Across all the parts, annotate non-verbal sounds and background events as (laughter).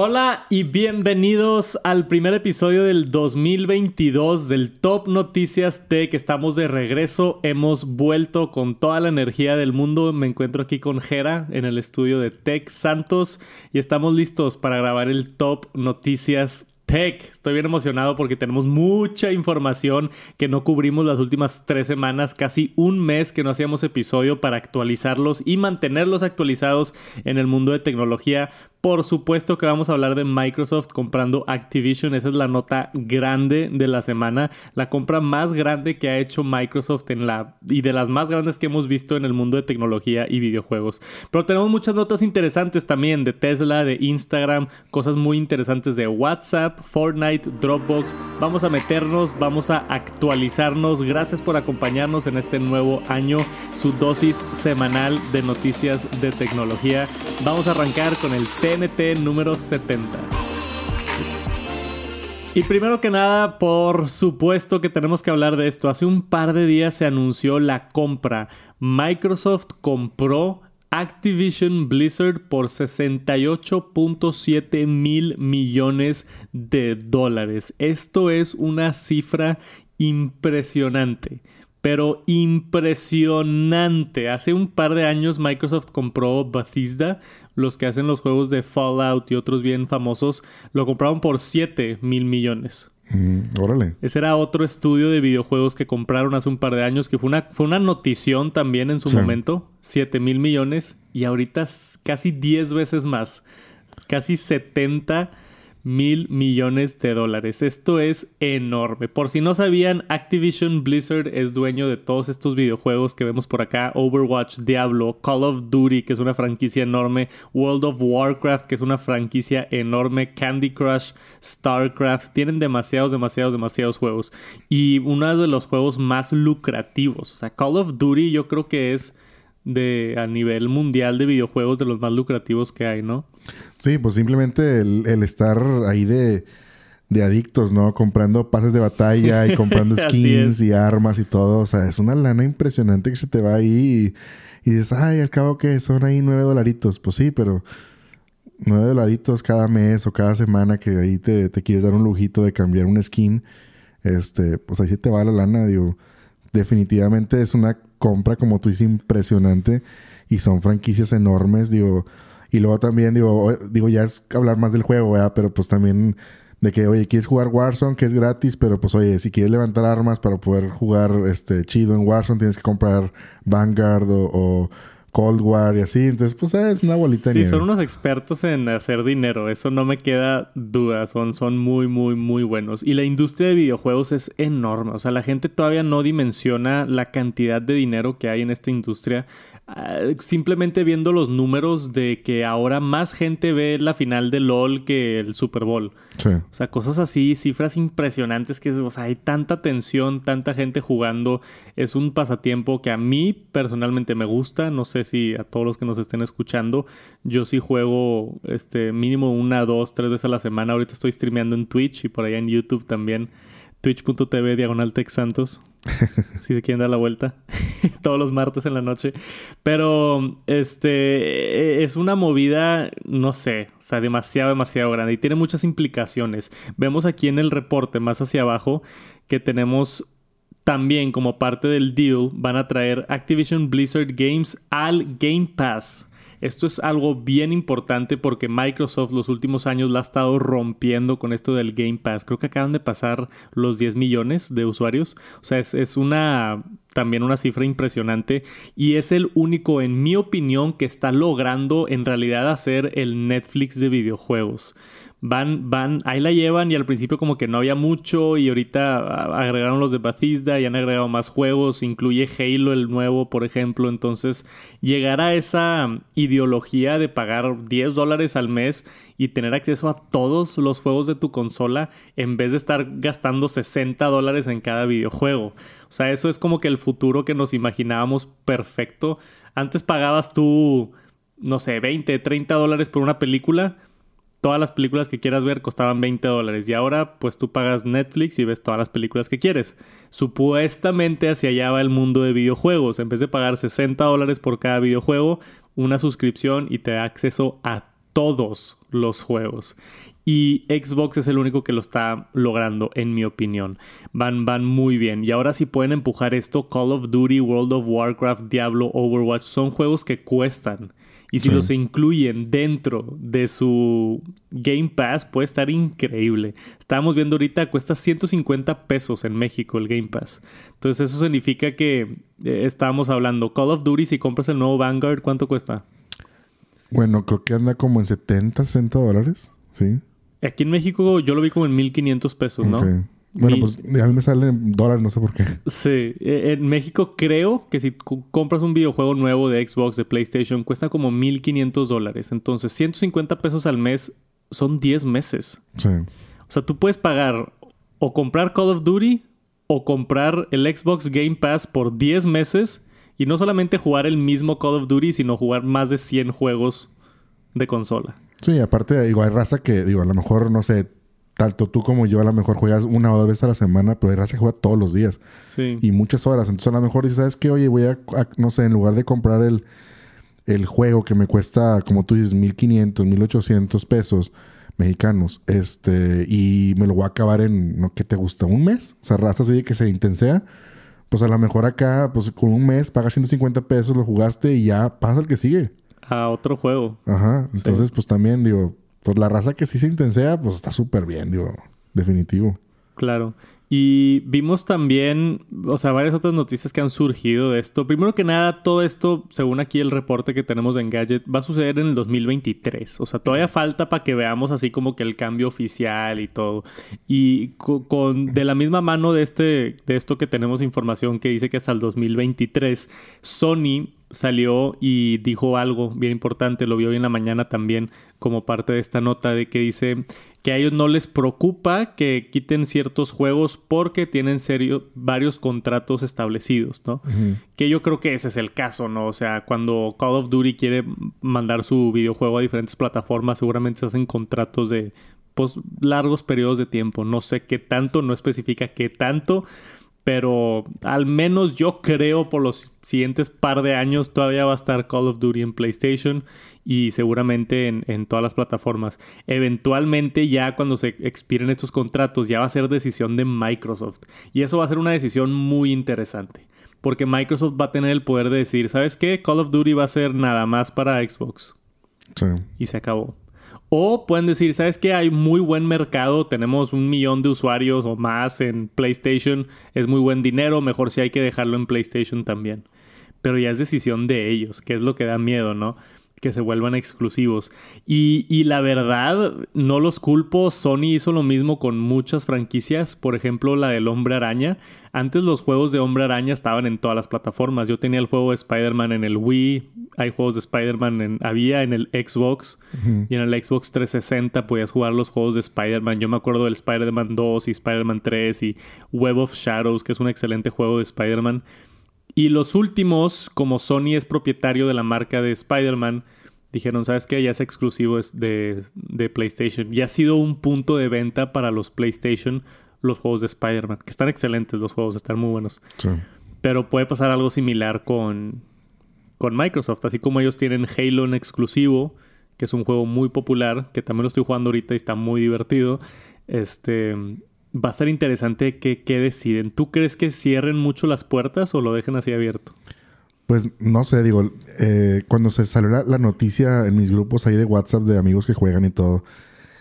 Hola y bienvenidos al primer episodio del 2022 del Top Noticias Tech. Estamos de regreso, hemos vuelto con toda la energía del mundo. Me encuentro aquí con Jera en el estudio de Tech Santos y estamos listos para grabar el Top Noticias Tech. Estoy bien emocionado porque tenemos mucha información que no cubrimos las últimas tres semanas, casi un mes que no hacíamos episodio para actualizarlos y mantenerlos actualizados en el mundo de tecnología. Por supuesto que vamos a hablar de Microsoft comprando Activision. Esa es la nota grande de la semana. La compra más grande que ha hecho Microsoft en la y de las más grandes que hemos visto en el mundo de tecnología y videojuegos. Pero tenemos muchas notas interesantes también de Tesla, de Instagram, cosas muy interesantes de WhatsApp, Fortnite, Dropbox. Vamos a meternos, vamos a actualizarnos. Gracias por acompañarnos en este nuevo año, su dosis semanal de noticias de tecnología. Vamos a arrancar con el TNT número 70. Y primero que nada, por supuesto que tenemos que hablar de esto. Hace un par de días se anunció la compra. Microsoft compró Activision Blizzard por 68.7 mil millones de dólares. Esto es una cifra impresionante pero impresionante. Hace un par de años Microsoft compró Bethesda, los que hacen los juegos de Fallout y otros bien famosos, lo compraron por 7 mil millones. Mm, órale. Ese era otro estudio de videojuegos que compraron hace un par de años, que fue una, fue una notición también en su momento, 7 mil millones, y ahorita casi 10 veces más, casi 70 mil millones de dólares. Esto es enorme. Por si no sabían, Activision Blizzard es dueño de todos estos videojuegos que vemos por acá. Overwatch, Diablo, Call of Duty, que es una franquicia enorme. World of Warcraft, que es una franquicia enorme. Candy Crush, StarCraft. Tienen demasiados, demasiados, demasiados juegos. Y uno de los juegos más lucrativos. O sea, Call of Duty yo creo que es de a nivel mundial de videojuegos de los más lucrativos que hay, ¿no? Sí, pues simplemente el, estar ahí de, de, adictos, ¿no? Comprando pases de batalla y comprando (laughs) skins y armas y todo. O sea, es una lana impresionante que se te va ahí y, dices, ay, al cabo que son ahí nueve dolaritos. Pues sí, pero nueve dolaritos cada mes o cada semana que ahí te, te quieres dar un lujito de cambiar un skin. Este, pues ahí sí te va la lana, digo. Definitivamente es una compra, como tú dices, impresionante. Y son franquicias enormes, digo. Y luego también, digo, digo, ya es hablar más del juego, ¿verdad? Pero pues también de que, oye, quieres jugar Warzone, que es gratis, pero pues, oye, si quieres levantar armas para poder jugar este chido en Warzone, tienes que comprar Vanguard o Cold War y así. Entonces, pues es una bolita de Sí, son unos expertos en hacer dinero. Eso no me queda duda. Son, son muy, muy, muy buenos. Y la industria de videojuegos es enorme. O sea, la gente todavía no dimensiona la cantidad de dinero que hay en esta industria. Ah, simplemente viendo los números de que ahora más gente ve la final de LOL que el Super Bowl. Sí. O sea, cosas así, cifras impresionantes que o sea, hay tanta tensión, tanta gente jugando. Es un pasatiempo que a mí personalmente me gusta. No sé si a todos los que nos estén escuchando. Yo sí juego este mínimo una, dos, tres veces a la semana. Ahorita estoy streameando en Twitch y por allá en YouTube también twitch.tv diagonal Santos. (laughs) si se quieren dar la vuelta. (laughs) Todos los martes en la noche. Pero este es una movida, no sé, o sea, demasiado, demasiado grande. Y tiene muchas implicaciones. Vemos aquí en el reporte, más hacia abajo, que tenemos también como parte del deal, van a traer Activision Blizzard Games al Game Pass. Esto es algo bien importante porque Microsoft los últimos años la ha estado rompiendo con esto del Game Pass. Creo que acaban de pasar los 10 millones de usuarios. O sea, es, una también una cifra impresionante y es el único, en mi opinión, que está logrando en realidad hacer el Netflix de videojuegos van, van, ahí la llevan y al principio como que no había mucho y ahorita agregaron los de Bethesda y han agregado más juegos, incluye Halo el nuevo, por ejemplo, entonces llegar a esa ideología de pagar 10 dólares al mes y tener acceso a todos los juegos de tu consola en vez de estar gastando 60 dólares en cada videojuego. O sea, eso es como que el futuro que nos imaginábamos perfecto. Antes pagabas tú, no sé, 20, 30 dólares por una película todas las películas que quieras ver costaban 20 dólares y ahora pues tú pagas Netflix y ves todas las películas que quieres. Supuestamente hacia allá va el mundo de videojuegos. En vez de pagar 60 dólares por cada videojuego, una suscripción y te da acceso a todos los juegos. Y Xbox es el único que lo está logrando, en mi opinión. Van, van muy bien. Y ahora si pueden empujar esto, Call of Duty, World of Warcraft, Diablo, Overwatch, son juegos que cuestan. Y si los incluyen dentro de su Game Pass, puede estar increíble. Estábamos viendo ahorita, cuesta 150 pesos en México el Game Pass. Entonces eso significa que eh, estábamos hablando, Call of Duty, si compras el nuevo Vanguard, ¿cuánto cuesta? Bueno, creo que anda como en 70, 60 dólares. Sí. Aquí en México yo lo vi como en 1500 pesos, ¿no? Bueno, pues a mí me sale en dólares, no sé por qué. Sí, e, en México creo que si compras un videojuego nuevo de Xbox, de PlayStation, cuesta como 1500 dólares. Entonces, 150 pesos al mes son 10 meses. Sí. O sea, tú puedes pagar o comprar Call of Duty o comprar el Xbox Game Pass por 10 meses y no solamente jugar el mismo Call of Duty, sino jugar más de 100 juegos de consola. Sí, aparte, digo, hay raza que, digo, a lo mejor, no sé, tanto tú como yo a lo mejor juegas una o dos veces a la semana, pero hay raza que juega todos los días. Sí. Y muchas horas. Entonces a lo mejor dices, ¿sabes qué? Oye, voy a, no sé, en lugar de comprar el, el juego que me cuesta, como tú dices, 1500, 1800 pesos mexicanos, este, y me lo voy a acabar en, ¿no? ¿qué te gusta? ¿Un mes? O sea, raza así que se intensea. Pues a lo mejor acá, pues con un mes pagas 150 pesos, lo jugaste y ya pasa el que sigue. A otro juego. Ajá. Entonces, pues también, digo, pues la raza que sí se intensea, pues está súper bien, digo, definitivo. Claro. Y vimos también, o sea, varias otras noticias que han surgido de esto. Primero que nada, todo esto, según aquí el reporte que tenemos en Gadget, va a suceder en el 2023. O sea, todavía falta para que veamos así como que el cambio oficial y todo. Y con, de la misma mano de este de esto que tenemos información que dice que hasta el 2023 Sony salió y dijo algo bien importante, lo vio hoy en la mañana también como parte de esta nota de que dice que a ellos no les preocupa que quiten ciertos juegos porque tienen serio varios contratos establecidos, ¿no? Que yo creo que ese es el caso, ¿no? O sea, cuando Call of Duty quiere mandar su videojuego a diferentes plataformas, seguramente se hacen contratos de pues, largos periodos de tiempo, no sé qué tanto, no especifica qué tanto, pero al menos yo creo por los siguientes par de años todavía va a estar Call of Duty en PlayStation y seguramente en, todas las plataformas. Eventualmente ya cuando se expiren estos contratos ya va a ser decisión de Microsoft y eso va a ser una decisión muy interesante porque Microsoft va a tener el poder de decir, ¿sabes qué? Call of Duty va a ser nada más para Xbox. Sí. Y se acabó. O pueden decir, ¿sabes qué? Hay muy buen mercado, tenemos un millón de usuarios o más en PlayStation, es muy buen dinero, mejor si hay que dejarlo en PlayStation también. Pero ya es decisión de ellos, que es lo que da miedo, ¿no? Que se vuelvan exclusivos. Y, y, la verdad, no los culpo. Sony hizo lo mismo con muchas franquicias. Por ejemplo, la del Hombre Araña. Antes los juegos de Hombre Araña estaban en todas las plataformas. Yo tenía el juego de Spider-Man en el Wii. Hay juegos de Spider-Man en... Había en el Xbox. Y en el Xbox 360 podías jugar los juegos de Spider-Man. Yo me acuerdo del Spider-Man 2 y Spider-Man 3 y Web of Shadows, que es un excelente juego de Spider-Man. Y los últimos, como Sony es propietario de la marca de Spider-Man, dijeron, ¿sabes qué? Ya es exclusivo de, de, PlayStation. Ya ha sido un punto de venta para los PlayStation los juegos de Spider-Man. Que están excelentes los juegos, están muy buenos. Pero puede pasar algo similar con, con Microsoft. Así como ellos tienen Halo en exclusivo, que es un juego muy popular, que también lo estoy jugando ahorita y está muy divertido. Este va a ser interesante qué deciden. ¿Tú crees que cierren mucho las puertas o lo dejen así abierto? Pues no sé, digo, eh, cuando se salió la, noticia en mis grupos ahí de WhatsApp de amigos que juegan y todo,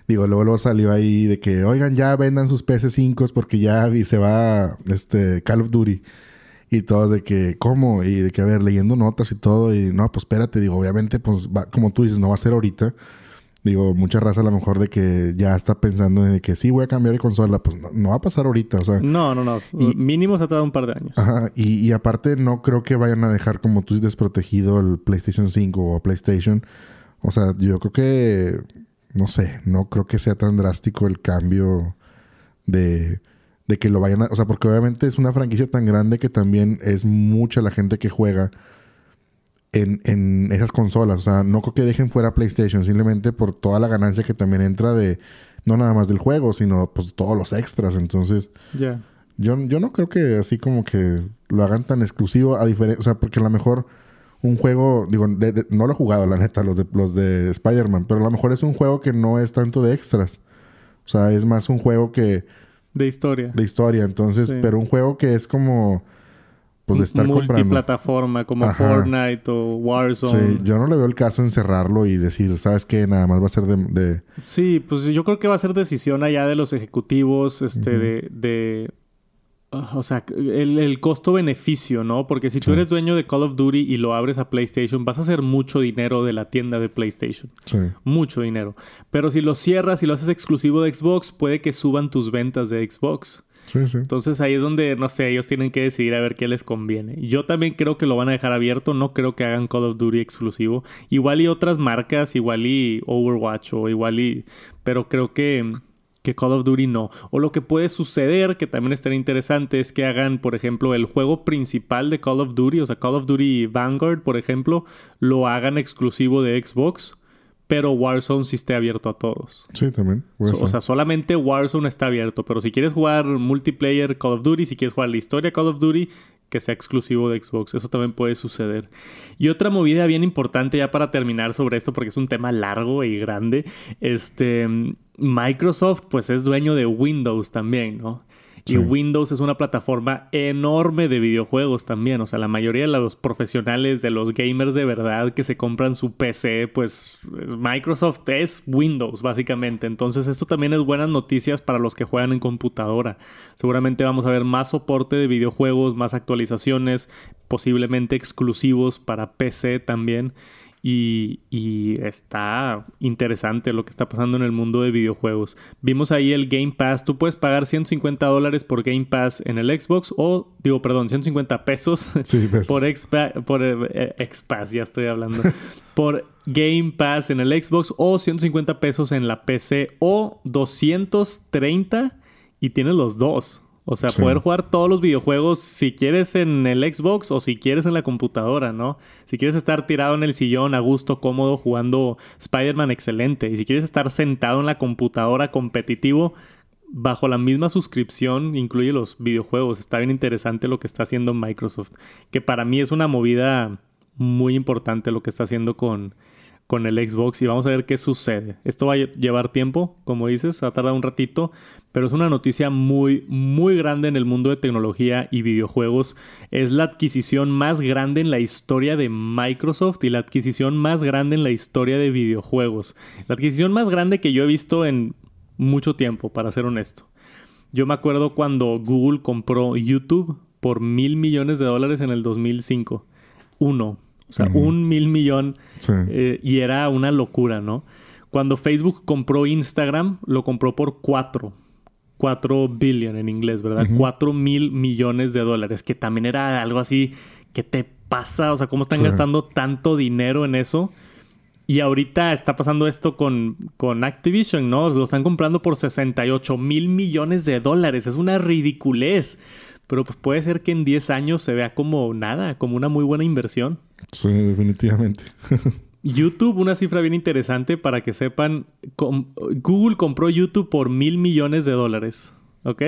digo, luego, luego salió ahí de que, oigan, ya vendan sus PS5 porque ya se va este Call of Duty. Y todos de que, ¿cómo? Y de que, a ver, leyendo notas y todo. Y no, pues espérate, digo, obviamente, pues va, como tú dices, no va a ser ahorita. Digo, mucha raza a lo mejor de que ya está pensando en que sí voy a cambiar de consola, pues no, va a pasar ahorita, o sea. No, no, no. Mínimo se ha tardado un par de años. Ajá, y, aparte no creo que vayan a dejar como tú desprotegido el PlayStation 5 o PlayStation. O sea, yo creo que, no sé, no creo que sea tan drástico el cambio de, de que lo vayan a... O sea, porque obviamente es una franquicia tan grande que también es mucha la gente que juega en, en, esas consolas. O sea, no creo que dejen fuera PlayStation, simplemente por toda la ganancia que también entra de no nada más del juego, sino pues todos los extras. Entonces, ya yo, yo no creo que así como que lo hagan tan exclusivo a diferencia, o sea, porque a lo mejor un juego, digo, no lo he jugado, la neta, los de, los de Spider-Man, pero a lo mejor es un juego que no es tanto de extras. O sea, es más un juego que... De historia. De historia, entonces, pero un juego que es como... Pues de estar Multiplataforma, como Fortnite o Warzone. Sí, yo no le veo el caso en cerrarlo y decir, ¿sabes qué? Nada más va a ser de... Sí, pues yo creo que va a ser decisión allá de los ejecutivos, este, de o sea, el, costo-beneficio, ¿no? Porque si tú eres dueño de Call of Duty y lo abres a PlayStation, vas a hacer mucho dinero de la tienda de PlayStation. Sí. Mucho dinero. Pero si lo cierras y lo haces exclusivo de Xbox, puede que suban tus ventas de Xbox. Entonces ahí es donde, no sé, ellos tienen que decidir a ver qué les conviene. Yo también creo que lo van a dejar abierto, no creo que hagan Call of Duty exclusivo. Igual y otras marcas, igual y Overwatch o igual y... Pero creo que que Call of Duty no. O lo que puede suceder, que también estaría interesante, es que hagan, por ejemplo, el juego principal de Call of Duty, o sea, Call of Duty Vanguard, por ejemplo, lo hagan exclusivo de Xbox, pero Warzone sí esté abierto a todos. Sí, también. o sea, solamente Warzone está abierto, pero si quieres jugar multiplayer Call of Duty, si quieres jugar la historia Call of Duty, que sea exclusivo de Xbox. Eso también puede suceder. Y otra movida bien importante ya para terminar sobre esto, porque es un tema largo y grande, este, Microsoft pues es dueño de Windows también, ¿no? Y Windows es una plataforma enorme de videojuegos también. O sea, la mayoría de los profesionales, de los gamers de verdad que se compran su PC, pues Microsoft es Windows, básicamente. Entonces, esto también es buenas noticias para los que juegan en computadora. Seguramente vamos a ver más soporte de videojuegos, más actualizaciones, posiblemente exclusivos para PC también. Y, está interesante lo que está pasando en el mundo de videojuegos. Vimos ahí el Game Pass. Tú puedes pagar 150 dólares por Game Pass en el Xbox o, digo, perdón, 150 pesos (laughs) por, Expa, por eh, ya estoy hablando. (laughs) por Game Pass en el Xbox o 150 pesos en la PC o 230 y tienes los dos. O sea, poder jugar todos los videojuegos si quieres en el Xbox o si quieres en la computadora, ¿no? Si quieres estar tirado en el sillón a gusto, cómodo, jugando Spider-Man, excelente. Y si quieres estar sentado en la computadora competitivo, bajo la misma suscripción, incluye los videojuegos. Está bien interesante lo que está haciendo Microsoft. Que para mí es una movida muy importante lo que está haciendo con, con el Xbox y vamos a ver qué sucede. Esto va a llevar tiempo, como dices, va a tardar un ratito, pero es una noticia muy, muy grande en el mundo de tecnología y videojuegos. Es la adquisición más grande en la historia de Microsoft y la adquisición más grande en la historia de videojuegos. La adquisición más grande que yo he visto en mucho tiempo, para ser honesto. Yo me acuerdo cuando Google compró YouTube por mil millones de dólares en el 2005. Uno o sea, un mil millón. Eh, y era una locura, ¿no? Cuando Facebook compró Instagram, lo compró por cuatro. Cuatro billion en inglés, ¿verdad? Cuatro mil millones de dólares, que también era algo así que te pasa, o sea, ¿cómo están gastando tanto dinero en eso? Y ahorita está pasando esto con, con Activision, ¿no? Lo están comprando por 68 mil millones de dólares. Es una ridiculez. Pero pues puede ser que en 10 años se vea como nada, como una muy buena inversión. Sí, definitivamente. (laughs) YouTube, una cifra bien interesante para que sepan, Google compró YouTube por mil millones de dólares, ¿ok?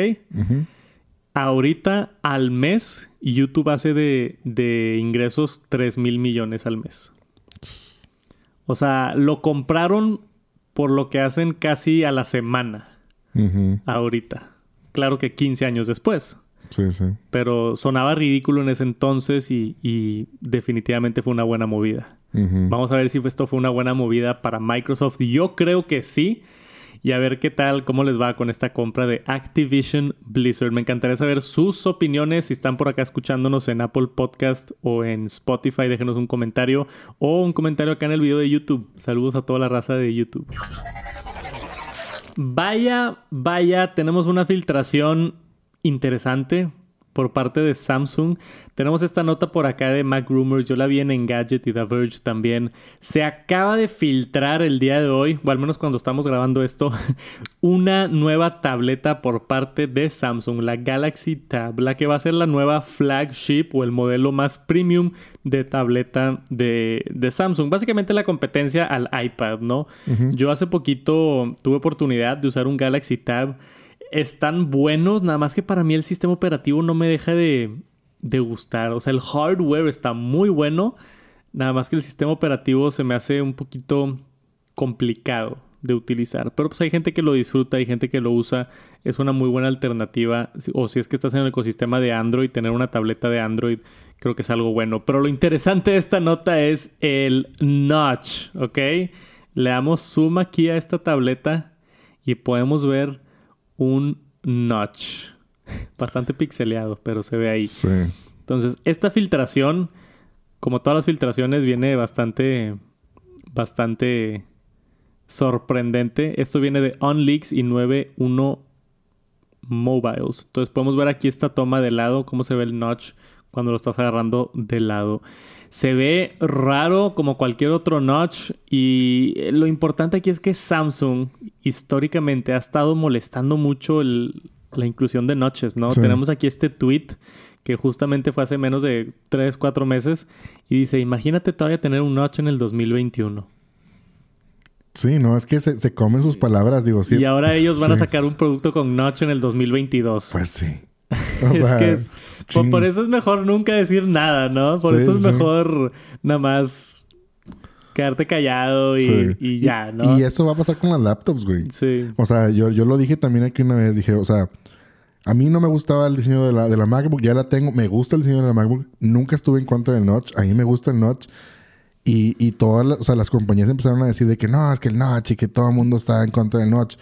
Ahorita al mes YouTube hace de, de ingresos 3 mil millones al mes. O sea, lo compraron por lo que hacen casi a la semana. Ahorita. Claro que 15 años después. Sí, sí. Pero sonaba ridículo en ese entonces y, definitivamente fue una buena movida. Vamos a ver si esto fue una buena movida para Microsoft. Yo creo que sí. Y a ver qué tal, cómo les va con esta compra de Activision Blizzard. Me encantaría saber sus opiniones. Si están por acá escuchándonos en Apple Podcast o en Spotify, déjenos un comentario o un comentario acá en el video de YouTube. Saludos a toda la raza de YouTube. Vaya, vaya, tenemos una filtración interesante por parte de Samsung. Tenemos esta nota por acá de Mac Rumors, yo la vi en Engadget y The Verge también. Se acaba de filtrar el día de hoy, o al menos cuando estamos grabando esto, (laughs) una nueva tableta por parte de Samsung, la Galaxy Tab, la que va a ser la nueva flagship o el modelo más premium de tableta de, Samsung. Básicamente la competencia al iPad, ¿no? Yo hace poquito tuve oportunidad de usar un Galaxy Tab están buenos, nada más que para mí el sistema operativo no me deja de, de gustar. O sea, el hardware está muy bueno. Nada más que el sistema operativo se me hace un poquito complicado de utilizar. Pero pues hay gente que lo disfruta, hay gente que lo usa. Es una muy buena alternativa. O si es que estás en el ecosistema de Android, tener una tableta de Android creo que es algo bueno. Pero lo interesante de esta nota es el notch, ¿ok? Le damos zoom aquí a esta tableta y podemos ver un notch. Bastante pixeleado, pero se ve ahí. Sí. Entonces, esta filtración, como todas las filtraciones, viene bastante, bastante sorprendente. Esto viene de OnLeaks y 91 Mobiles. Entonces podemos ver aquí esta toma de lado, cómo se ve el notch cuando lo estás agarrando de lado. Se ve raro como cualquier otro notch y lo importante aquí es que Samsung históricamente ha estado molestando mucho la inclusión de notches, ¿no? Tenemos aquí este tweet que justamente fue hace menos de 3, 4 meses y dice, imagínate todavía tener un notch en el 2021. Sí, no, es que se, comen sus palabras, digo, sí. Y ahora ellos van a sacar un producto con notch en el 2022. Pues sí. (laughs) es que por, eso es mejor nunca decir nada, ¿no? Por eso es mejor nada más quedarte callado y, ya, ¿no? Y, eso va a pasar con las laptops, güey. Sí. O sea, yo, yo lo dije también aquí una vez, dije, o sea, a mí no me gustaba el diseño de la, de la MacBook, ya la tengo, me gusta el diseño de la MacBook, nunca estuve en contra del notch, a mí me gusta el notch. Y, y todas las, o sea, las compañías empezaron a decir de que no, es que el notch y que todo el mundo está en contra del notch.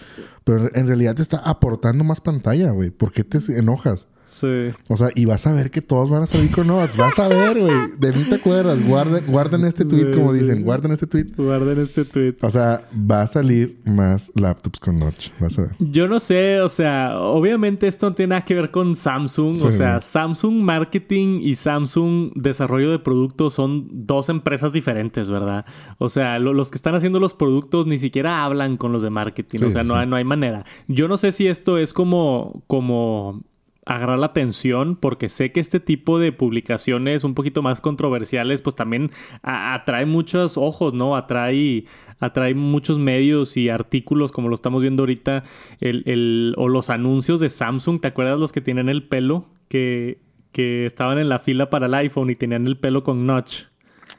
Pero en realidad te está aportando más pantalla, güey. ¿Por qué te enojas? Sí. O sea, y vas a ver que todos van a salir con notes. Vas a ver, güey. De mí te acuerdas. Guarden, guarden este tweet, como dicen. Guarden este tweet. Guarden este tweet. O sea, va a salir más laptops con notch. Vas a ver. Yo no sé, o sea, obviamente esto no tiene nada que ver con Samsung. O sea, Samsung Marketing y Samsung Desarrollo de Productos son dos empresas diferentes, ¿verdad? O sea, los que están haciendo los productos ni siquiera hablan con los de marketing. o sea, no, no hay manera. Yo no sé si esto es como, como agarrar la atención porque sé que este tipo de publicaciones un poquito más controversiales pues también atrae muchos ojos, ¿no? Atrae, atrae muchos medios y artículos como lo estamos viendo ahorita el, el, o los anuncios de Samsung, ¿te acuerdas los que tienen el pelo? Que, que estaban en la fila para el iPhone y tenían el pelo con notch.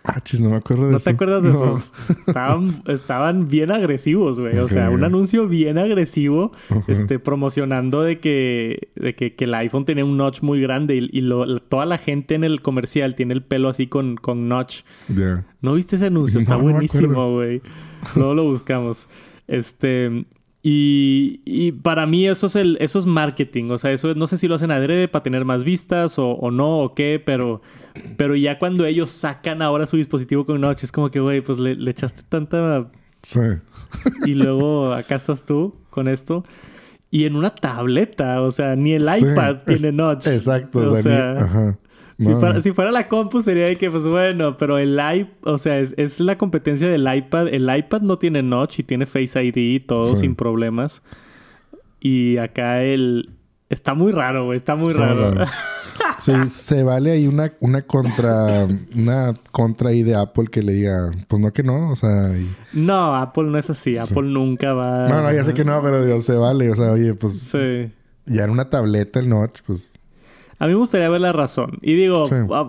Ah, no me acuerdo de eso. ¿No te acuerdas de esos? Estaban, bien agresivos, güey. O sea, un anuncio bien agresivo, este, promocionando de que, de que, el iPhone tenía un notch muy grande y, toda la gente en el comercial tiene el pelo así con, con notch. ¿No viste ese anuncio? Está buenísimo, güey. Luego lo buscamos. Este, y, para mí eso es, el, eso es marketing. O sea, eso no sé si lo hacen adrede para tener más vistas o, no o qué, pero, pero ya cuando ellos sacan ahora su dispositivo con Notch, es como que, güey, pues le, echaste tanta... Sí. Y luego acá estás tú con esto. Y en una tableta, o sea, ni el iPad tiene Notch. Exacto. O sea, si, fuera, la compu sería de que, pues bueno, pero el iPad, o sea, es, la competencia del iPad. El iPad no tiene notch y tiene Face ID y todo sin problemas. Y acá el... Está muy raro, güey. Está muy raro. (laughs) sí, se vale ahí una, una contra... Una contra ahí de Apple que le diga... Pues no que no, o sea... No, Apple no es así. Apple nunca va... No, no, ya sé que no, pero Dios, se vale. O sea, oye, pues... Sí. Ya en una tableta el notch, pues... A mí me gustaría ver la razón. Y digo,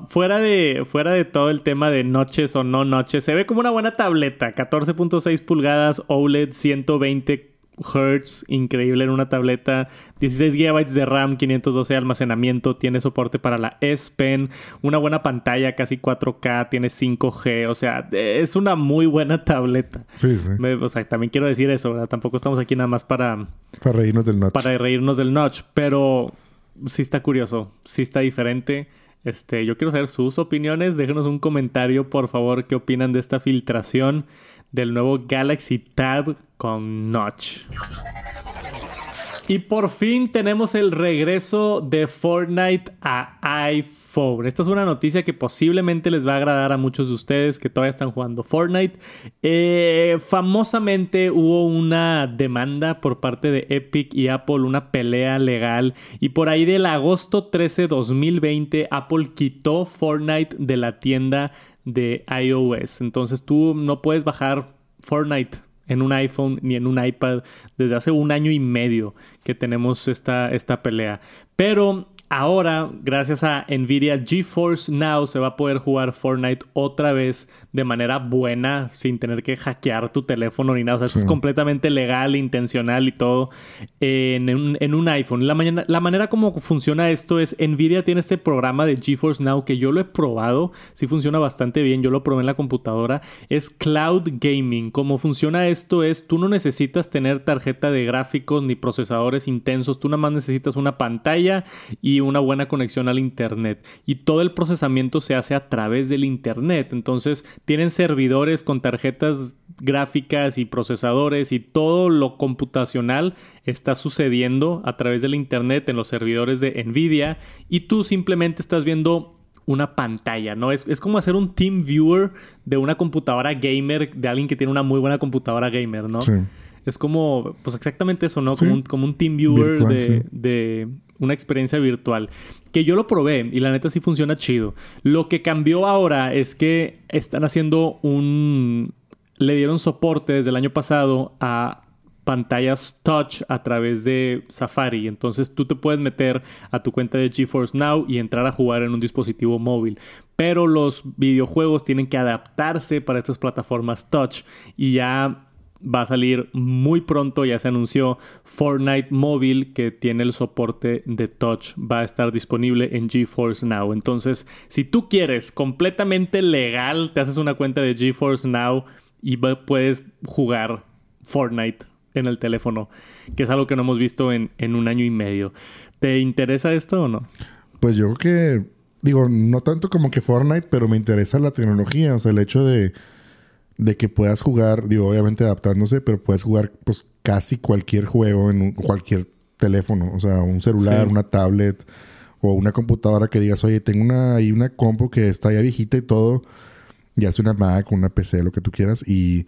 fuera, de, fuera de todo el tema de noches o no noches, se ve como una buena tableta. 14.6 pulgadas, OLED, 120 Hz, increíble en una tableta. 16 GB de RAM, 512 de almacenamiento, tiene soporte para la S Pen, una buena pantalla, casi 4K, tiene 5G, o sea, es una muy buena tableta. Sí, sí. o sea, también quiero decir eso, ¿verdad? Tampoco estamos aquí nada más para... Para reírnos del notch. Para reírnos del notch, pero sí está curioso, sí está diferente. Este, yo quiero saber sus opiniones. Déjenos un comentario, por favor, qué opinan de esta filtración del nuevo Galaxy Tab con Notch. Y por fin tenemos el regreso de Fortnite a iPhone. Esta es una noticia que posiblemente les va a agradar a muchos de ustedes que todavía están jugando Fortnite. Eh, famosamente hubo una demanda por parte de Epic y Apple, una pelea legal. Y por ahí del agosto 13 de 2020, Apple quitó Fortnite de la tienda de iOS. Entonces tú no puedes bajar Fortnite en un iPhone ni en un iPad desde hace un año y medio que tenemos esta, esta pelea. Pero Ahora, gracias a Nvidia GeForce Now, se va a poder jugar Fortnite otra vez de manera buena, sin tener que hackear tu teléfono ni nada. O sea, eso es completamente legal, intencional y todo en, un, iPhone. La, la manera como funciona esto es, Nvidia tiene este programa de GeForce Now que yo lo he probado, sí funciona bastante bien, yo lo probé en la computadora, es Cloud Gaming. Cómo funciona esto es, tú no necesitas tener tarjeta de gráficos ni procesadores intensos, tú nada más necesitas una pantalla y una buena conexión al Internet. Y todo el procesamiento se hace a través del Internet. Entonces tienen servidores con tarjetas gráficas y procesadores y todo lo computacional está sucediendo a través del Internet en los servidores de Nvidia y tú simplemente estás viendo una pantalla, ¿no? Es, es, como hacer un team viewer de una computadora gamer, de alguien que tiene una muy buena computadora gamer, ¿no? Es como, pues exactamente eso, ¿no? Como, un, como un team viewer de, una experiencia virtual. Que yo lo probé y la neta sí funciona chido. Lo que cambió ahora es que están haciendo un... Le dieron soporte desde el año pasado a pantallas touch a través de Safari. Entonces tú te puedes meter a tu cuenta de GeForce Now y entrar a jugar en un dispositivo móvil. Pero los videojuegos tienen que adaptarse para estas plataformas touch y ya va a salir muy pronto, ya se anunció Fortnite Mobile que tiene el soporte de touch, va a estar disponible en GeForce Now. Entonces, si tú quieres completamente legal, te haces una cuenta de GeForce Now y puedes jugar Fortnite en el teléfono, que es algo que no hemos visto en, en un año y medio. ¿Te interesa esto o no? Pues yo creo que, digo, no tanto como que Fortnite, pero me interesa la tecnología, o sea, el hecho de de que puedas jugar, digo, obviamente adaptándose, pero puedes jugar pues casi cualquier juego en cualquier teléfono, o sea, un celular, una tablet o una computadora que digas, oye, tengo una, ahí una compu que está ya viejita y todo, ya sea una Mac, una PC, lo que tú quieras, y,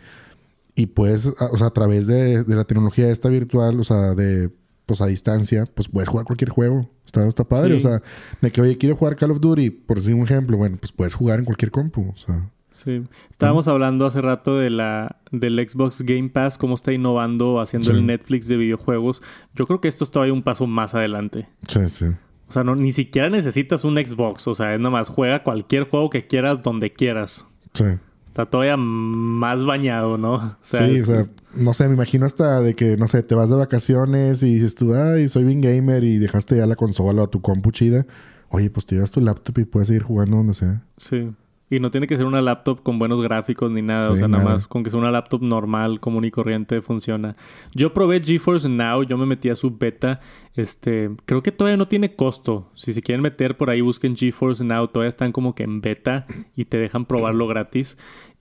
y puedes, o sea, a través de, la tecnología esta virtual, o sea, de, pues a distancia, pues puedes jugar cualquier juego. Está, está padre, o sea, de que, oye, quiero jugar Call of Duty, por decir un ejemplo, bueno, pues puedes jugar en cualquier compu, o sea. Sí. Estábamos hablando hace rato de la del Xbox Game Pass, cómo está innovando haciendo el Netflix de videojuegos. Yo creo que esto es todavía un paso más adelante. Sí, sí. O sea, no, ni siquiera necesitas un Xbox. O sea, es nada más juega cualquier juego que quieras donde quieras. Sí. Está todavía más bañado, ¿no? sí, (laughs) o sea, no sé, me imagino hasta de que, no sé, te vas de vacaciones y dices tú, ay, soy bien gamer y dejaste ya la consola o tu compu chida. Oye, pues te llevas tu laptop y puedes seguir jugando donde sea. Sí. Y no tiene que ser una laptop con buenos gráficos ni nada. o sea, nada, más con que sea una laptop normal, común y corriente, funciona. Yo probé GeForce Now, yo me metí a su beta. Este, creo que todavía no tiene costo. Si se quieren meter por ahí, busquen GeForce Now. Todavía están como que en beta y te dejan probarlo gratis.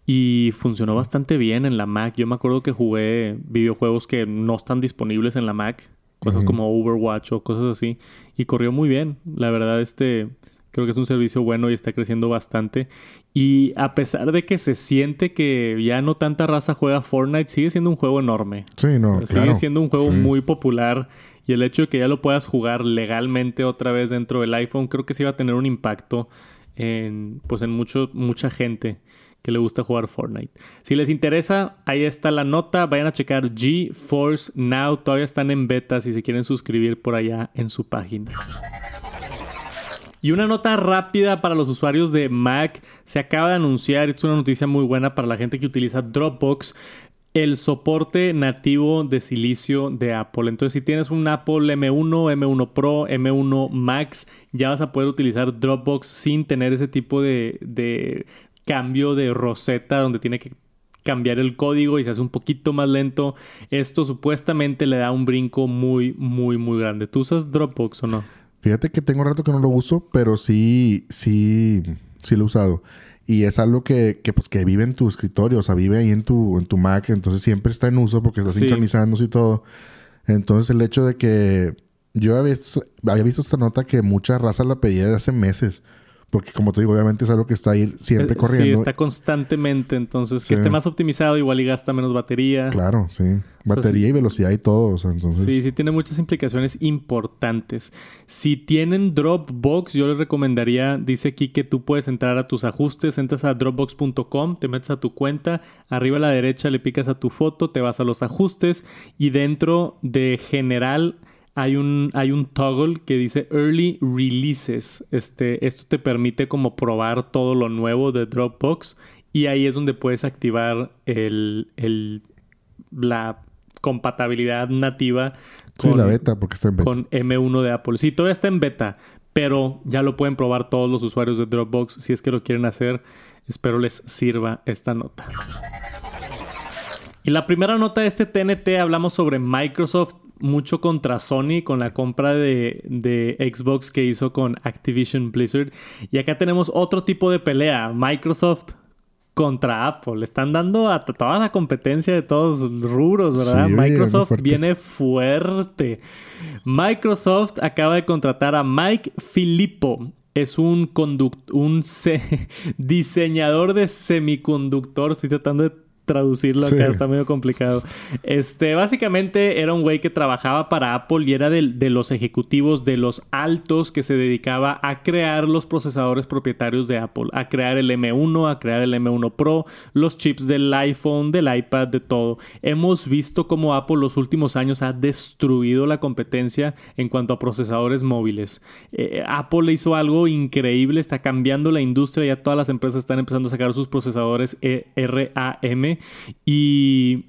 Y funcionó bastante bien en la Mac. Yo me acuerdo que jugué videojuegos que no están disponibles en la Mac. Cosas como Overwatch o cosas así. Y corrió muy bien. La verdad, este Creo que es un servicio bueno y está creciendo bastante. Y a pesar de que se siente que ya no tanta raza juega Fortnite, sigue siendo un juego enorme. Sí, no. Sigue siendo un juego muy popular. Y el hecho de que ya lo puedas jugar legalmente otra vez dentro del iPhone, creo que sí va a tener un impacto en, pues en mucho, mucha gente que le gusta jugar Fortnite. Si les interesa, ahí está la nota. Vayan a checar GeForce Now. Todavía están en beta si se quieren suscribir por allá en su página. Y una nota rápida para los usuarios de Mac. Se acaba de anunciar, es una noticia muy buena para la gente que utiliza Dropbox, el soporte nativo de silicio de Apple. Entonces, si tienes un Apple M1, M1 Pro, M1 Max, ya vas a poder utilizar Dropbox sin tener ese tipo de, cambio de roseta donde tiene que cambiar el código y se hace un poquito más lento. Esto supuestamente le da un brinco muy, muy, muy grande. ¿Tú usas Dropbox o no? Fíjate que tengo rato que no lo uso, pero sí, sí, sí lo he usado. Y es algo que, que, pues, que vive en tu escritorio, o sea, vive ahí en tu, en tu Mac, entonces siempre está en uso porque está sincronizándose y todo. Entonces el hecho de que yo había visto, había visto esta nota que mucha raza la pedía desde hace meses. Porque como te digo, obviamente es algo que está ahí siempre eh, corriendo. Sí, está constantemente. Entonces, que esté más optimizado igual y gasta menos batería. Claro, sí. Batería y velocidad y todo. O sea, entonces... Sí, sí tiene muchas implicaciones importantes. Si tienen Dropbox, yo les recomendaría, dice aquí que tú puedes entrar a tus ajustes, entras a dropbox.com, te metes a tu cuenta, arriba a la derecha le picas a tu foto, te vas a los ajustes y dentro de general hay un, hay un toggle que dice Early Releases. Este, esto te permite como probar todo lo nuevo de Dropbox y ahí es donde puedes activar el, el, la compatibilidad nativa con, la beta, porque está en beta. con M1 de Apple. Sí, todavía está en beta, pero ya lo pueden probar todos los usuarios de Dropbox si es que lo quieren hacer. Espero les sirva esta nota. Y la primera nota de este TNT hablamos sobre Microsoft mucho contra Sony con la compra de, de, Xbox que hizo con Activision Blizzard. Y acá tenemos otro tipo de pelea. Microsoft contra Apple. Están dando a toda la competencia de todos los rubros, ¿verdad? Microsoft viene fuerte. Microsoft acaba de contratar a Mike Filippo. Es un, un (laughs) diseñador de semiconductor. Estoy tratando de traducirlo acá, está medio complicado. Este, básicamente era un güey que trabajaba para Apple y era de, de, los ejecutivos de los altos que se dedicaba a crear los procesadores propietarios de Apple, a crear el M1, a crear el M1 Pro, los chips del iPhone, del iPad, de todo. Hemos visto cómo Apple los últimos años ha destruido la competencia en cuanto a procesadores móviles. Eh, Apple hizo algo increíble, está cambiando la industria, ya todas las empresas están empezando a sacar sus procesadores e RAM y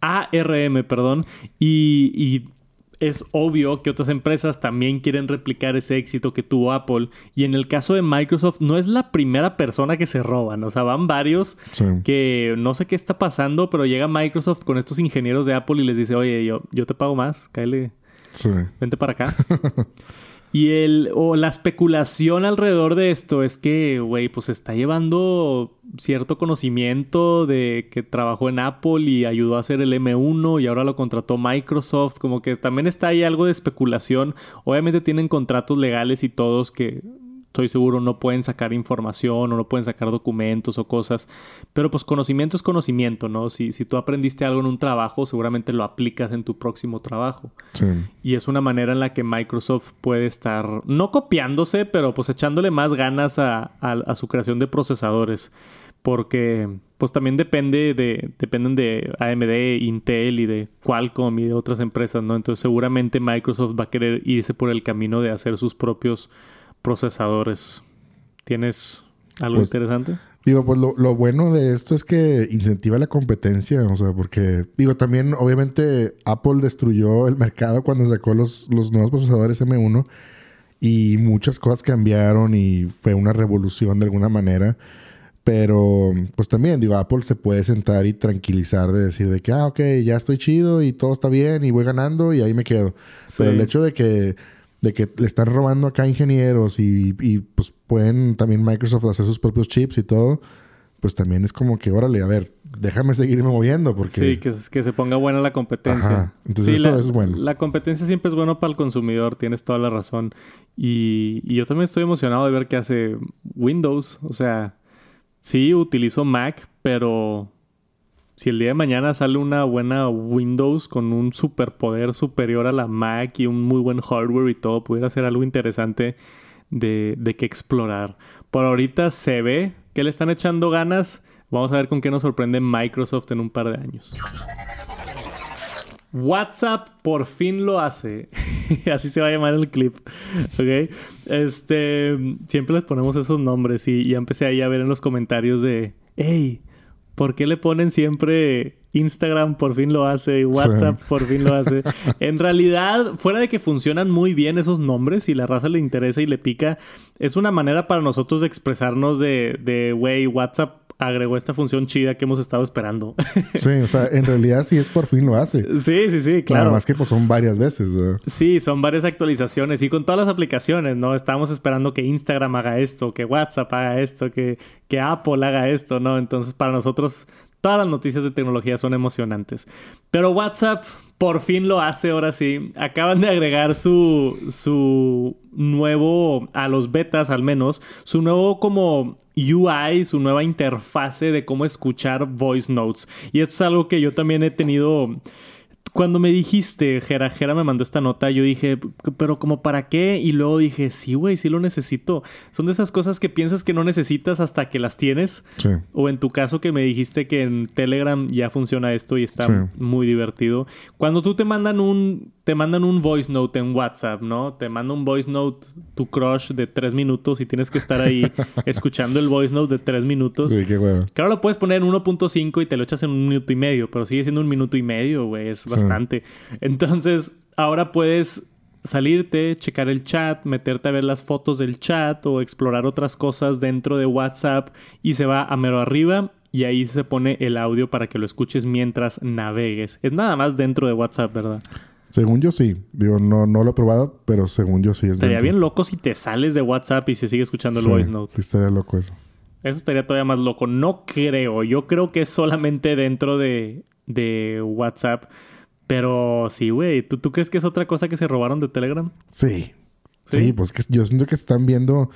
ARM, perdón, y, es obvio que otras empresas también quieren replicar ese éxito que tuvo Apple. Y en el caso de Microsoft, no es la primera persona que se roban. O sea, van varios que no sé qué está pasando, pero llega Microsoft con estos ingenieros de Apple y les dice, oye, yo, yo te pago más, cáele. Vente para acá. (laughs) Y el, o la especulación alrededor de esto es que, güey, pues está llevando cierto conocimiento de que trabajó en Apple y ayudó a hacer el M1 y ahora lo contrató Microsoft. Como que también está ahí algo de especulación. Obviamente tienen contratos legales y todos que estoy seguro no pueden sacar información o no pueden sacar documentos o cosas. Pero pues conocimiento es conocimiento, ¿no? Si, si tú aprendiste algo en un trabajo, seguramente lo aplicas en tu próximo trabajo. Sí. Y es una manera en la que Microsoft puede estar, no copiándose, pero pues echándole más ganas a, a, su creación de procesadores. Porque pues también depende de, dependen de AMD, Intel y de Qualcomm y de otras empresas, ¿no? Entonces seguramente Microsoft va a querer irse por el camino de hacer sus propios procesadores. ¿Tienes algo pues, interesante? Digo, pues lo, bueno de esto es que incentiva la competencia, o sea, porque, digo, también obviamente Apple destruyó el mercado cuando sacó los, los nuevos procesadores M1 y muchas cosas cambiaron y fue una revolución de alguna manera. Pero, pues también, digo, Apple se puede sentar y tranquilizar de decir de que, ah, ok, ya estoy chido y todo está bien y voy ganando y ahí me quedo. Pero el hecho de que de que le están robando acá ingenieros y, pues pueden también Microsoft hacer sus propios chips y todo, pues también es como que, órale, a ver, déjame seguirme moviendo porque... Sí, que, que se ponga buena la competencia. Entonces eso es bueno. La competencia siempre es bueno para el consumidor, tienes toda la razón. Y, y yo también estoy emocionado de ver qué hace Windows. O sea, sí, utilizo Mac, pero si el día de mañana sale una buena Windows con un superpoder superior a la Mac y un muy buen hardware y todo, pudiera ser algo interesante de, de que explorar. Por ahorita se ve que le están echando ganas. Vamos a ver con qué nos sorprende Microsoft en un par de años. WhatsApp por fin lo hace. (laughs) Así se va a llamar el clip. ¿Ok? Este. Siempre les ponemos esos nombres y ya empecé ahí a ver en los comentarios de. ¡Hey! ¿Por qué le ponen siempre Instagram por fin lo hace y WhatsApp por fin lo hace? en realidad, fuera de que funcionan muy bien esos nombres y la raza le interesa y le pica, es una manera para nosotros de expresarnos de, de, güey, WhatsApp agregó esta función chida que hemos estado esperando. (laughs) sí, o sea, en realidad sí es por fin lo hace. Sí, sí, sí, claro. Además que pues son varias veces. Sí, son varias actualizaciones y con todas las aplicaciones, ¿no? Estamos esperando que Instagram haga esto, que WhatsApp haga esto, que, que Apple haga esto, ¿no? Entonces para nosotros Todas las noticias de tecnología son emocionantes. Pero WhatsApp por fin lo hace ahora sí. Acaban de agregar su, su nuevo, a los betas al menos, su nuevo como UI, su nueva interfase de cómo escuchar voice notes. Y esto es algo que yo también he tenido cuando me dijiste, Jera, Jera me mandó esta nota, yo dije, pero como para qué? Y luego dije, sí, güey, sí lo necesito. Son de esas cosas que piensas que no necesitas hasta que las tienes. Sí. O en tu caso que me dijiste que en Telegram ya funciona esto y está muy divertido. Cuando tú te mandan un te mandan un voice note en WhatsApp, ¿no? Te manda un voice note tu crush de tres minutos y tienes que estar ahí (laughs) escuchando el voice note de tres minutos. Sí, qué huevo. Claro, lo puedes poner en 1.5 y te lo echas en un minuto y medio, pero sigue siendo un minuto y medio, güey, es bastante. Entonces, ahora puedes salirte, checar el chat, meterte a ver las fotos del chat o explorar otras cosas dentro de WhatsApp y se va a mero arriba y ahí se pone el audio para que lo escuches mientras navegues. Es nada más dentro de WhatsApp, ¿verdad? Según yo sí. Digo, no, no lo he probado, pero según yo sí es Estaría bien loco si te sales de WhatsApp y se sigue escuchando el voice note. estaría loco eso. Eso estaría todavía más loco. No creo. Yo creo que es solamente dentro de, de WhatsApp. Pero sí, güey. ¿Tú, ¿Tú crees que es otra cosa que se robaron de Telegram? Sí. Sí, pues que yo siento que están viendo...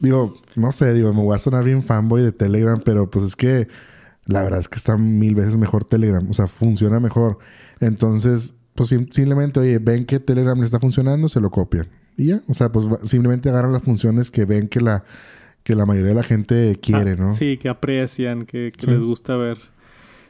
digo, no sé, digo, me voy a sonar bien fanboy de Telegram, pero pues es que la verdad es que está mil veces mejor Telegram. O sea, funciona mejor. Entonces, pues simplemente, oye, ven que Telegram le está funcionando, se lo copian. Y ya, o sea, pues simplemente agarran las funciones que ven que la, que la mayoría de la gente quiere, ah, ¿no? Sí, que aprecian, que, les gusta ver.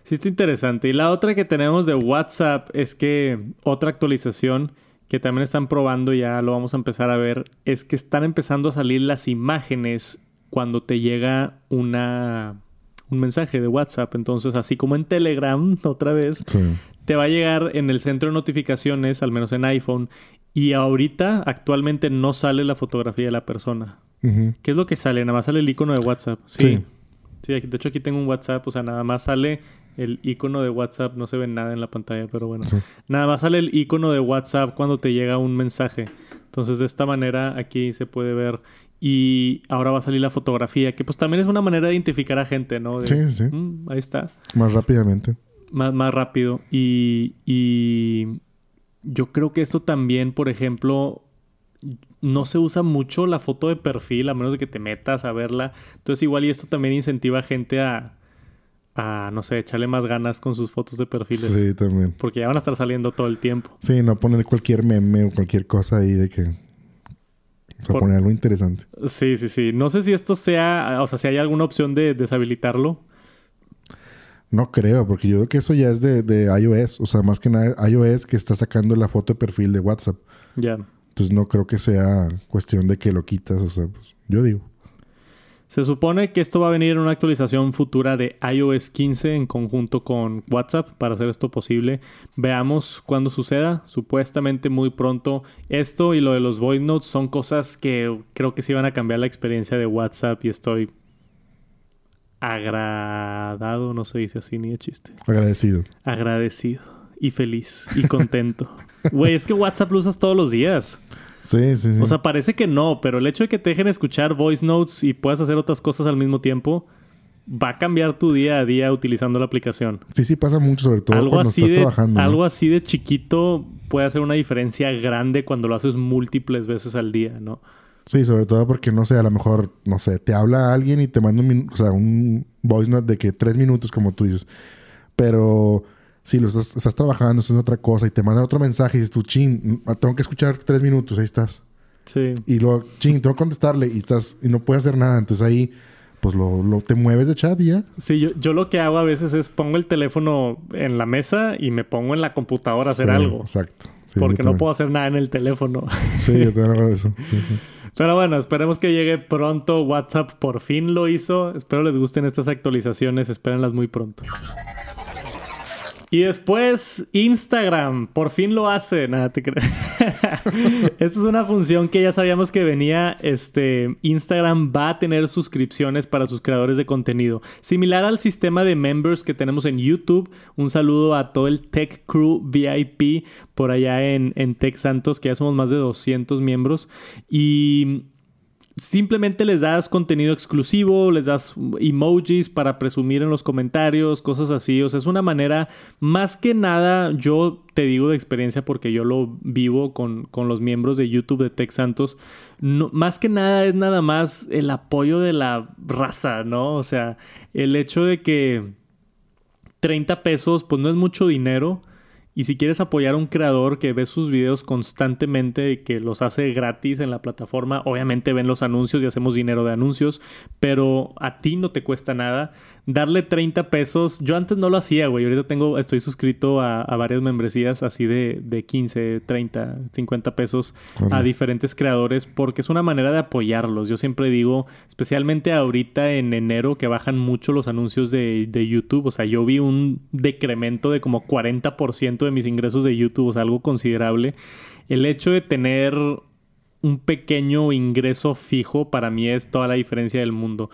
Sí, está interesante. Y la otra que tenemos de WhatsApp es que otra actualización que también están probando, ya lo vamos a empezar a ver, es que están empezando a salir las imágenes cuando te llega una un mensaje de WhatsApp. Entonces, así como en Telegram, (laughs) otra vez, te va a llegar en el centro de notificaciones, al menos en iPhone, y ahorita actualmente no sale la fotografía de la persona. ¿Qué es lo que sale? Nada más sale el icono de WhatsApp. Sí. sí. de hecho aquí tengo un WhatsApp, o sea, nada más sale el icono de WhatsApp, no se ve nada en la pantalla, pero bueno. Nada más sale el icono de WhatsApp cuando te llega un mensaje. Entonces, de esta manera aquí se puede ver y ahora va a salir la fotografía, que pues también es una manera de identificar a gente, ¿no? sí, sí. Mm, ahí está. Más rápidamente más, más rápido. Y, y yo creo que esto también, por ejemplo, no se usa mucho la foto de perfil, a menos de que te metas a verla. Entonces igual y esto también incentiva a gente a, a, no sé, echarle más ganas con sus fotos de perfiles. Sí, también. Porque ya van a estar saliendo todo el tiempo. Sí, no poner cualquier meme o cualquier cosa ahí de que... O sea, poner algo interesante. Sí, sí, sí. No sé si esto sea... O sea, si hay alguna opción de deshabilitarlo. No creo, porque yo creo que eso ya es de, de, iOS. O sea, más que nada iOS que está sacando la foto de perfil de WhatsApp. Ya. Entonces no creo que sea cuestión de que lo quitas. O sea, pues, yo digo. Se supone que esto va a venir en una actualización futura de iOS 15 en conjunto con WhatsApp para hacer esto posible. Veamos cuándo suceda. Supuestamente muy pronto. Esto y lo de los voice notes son cosas que creo que sí van a cambiar la experiencia de WhatsApp y estoy agradado, no se dice así ni de chiste. Agradecido. Agradecido y feliz y contento. (laughs) Güey, es que WhatsApp lo usas todos los días. Sí, sí, sí. O sea, parece que no, pero el hecho de que te dejen escuchar voice notes y puedas hacer otras cosas al mismo tiempo va a cambiar tu día a día utilizando la aplicación. Sí, sí, pasa mucho, sobre todo algo cuando así estás de, trabajando. Algo así de chiquito puede hacer una diferencia grande cuando lo haces múltiples veces al día, ¿no? Sí, sobre todo porque, no sé, a lo mejor, no sé, te habla alguien y te manda un, o sea, un voice note de que tres minutos, como tú dices. Pero si lo estás, estás trabajando, estás en otra cosa y te mandan otro mensaje y dices tú, chin, tengo que escuchar tres minutos, ahí estás. Sí. Y luego, ching, tengo que contestarle y estás, y no puedes hacer nada. Entonces ahí, pues lo, lo te mueves de chat y ya. Sí, yo, yo, lo que hago a veces es pongo el teléfono en la mesa y me pongo en la computadora a hacer algo. Exacto. porque no puedo hacer nada en el teléfono. Sí, yo tengo eso. Sí, sí. Pero bueno, esperemos que llegue pronto. WhatsApp por fin lo hizo. Espero les gusten estas actualizaciones. Espérenlas muy pronto. Y después Instagram, por fin lo hace. Nada, te crees. (laughs) Esta es una función que ya sabíamos que venía. Este Instagram va a tener suscripciones para sus creadores de contenido. Similar al sistema de members que tenemos en YouTube. Un saludo a todo el Tech Crew VIP por allá en, en Tech Santos, que ya somos más de 200 miembros. Y Simplemente les das contenido exclusivo, les das emojis para presumir en los comentarios, cosas así. O sea, es una manera, más que nada, yo te digo de experiencia porque yo lo vivo con, los miembros de YouTube de Tech Santos. Más que nada es nada más el apoyo de la raza, ¿no? O sea, el hecho de que 30 pesos, pues no es mucho dinero y si quieres apoyar a un creador que ve sus videos constantemente y que los hace gratis en la plataforma, obviamente ven los anuncios y hacemos dinero de anuncios, pero a ti no te cuesta nada. Darle 30 pesos. Yo antes no lo hacía, güey. Ahorita tengo, estoy suscrito a, varias membresías así de, de, 15, 30, 50 pesos a diferentes creadores porque es una manera de apoyarlos. Yo siempre digo, especialmente ahorita en enero que bajan mucho los anuncios de, de YouTube. O sea, yo vi un decremento de como 40% de mis ingresos de YouTube, o sea, algo considerable. El hecho de tener un pequeño ingreso fijo para mí es toda la diferencia del mundo.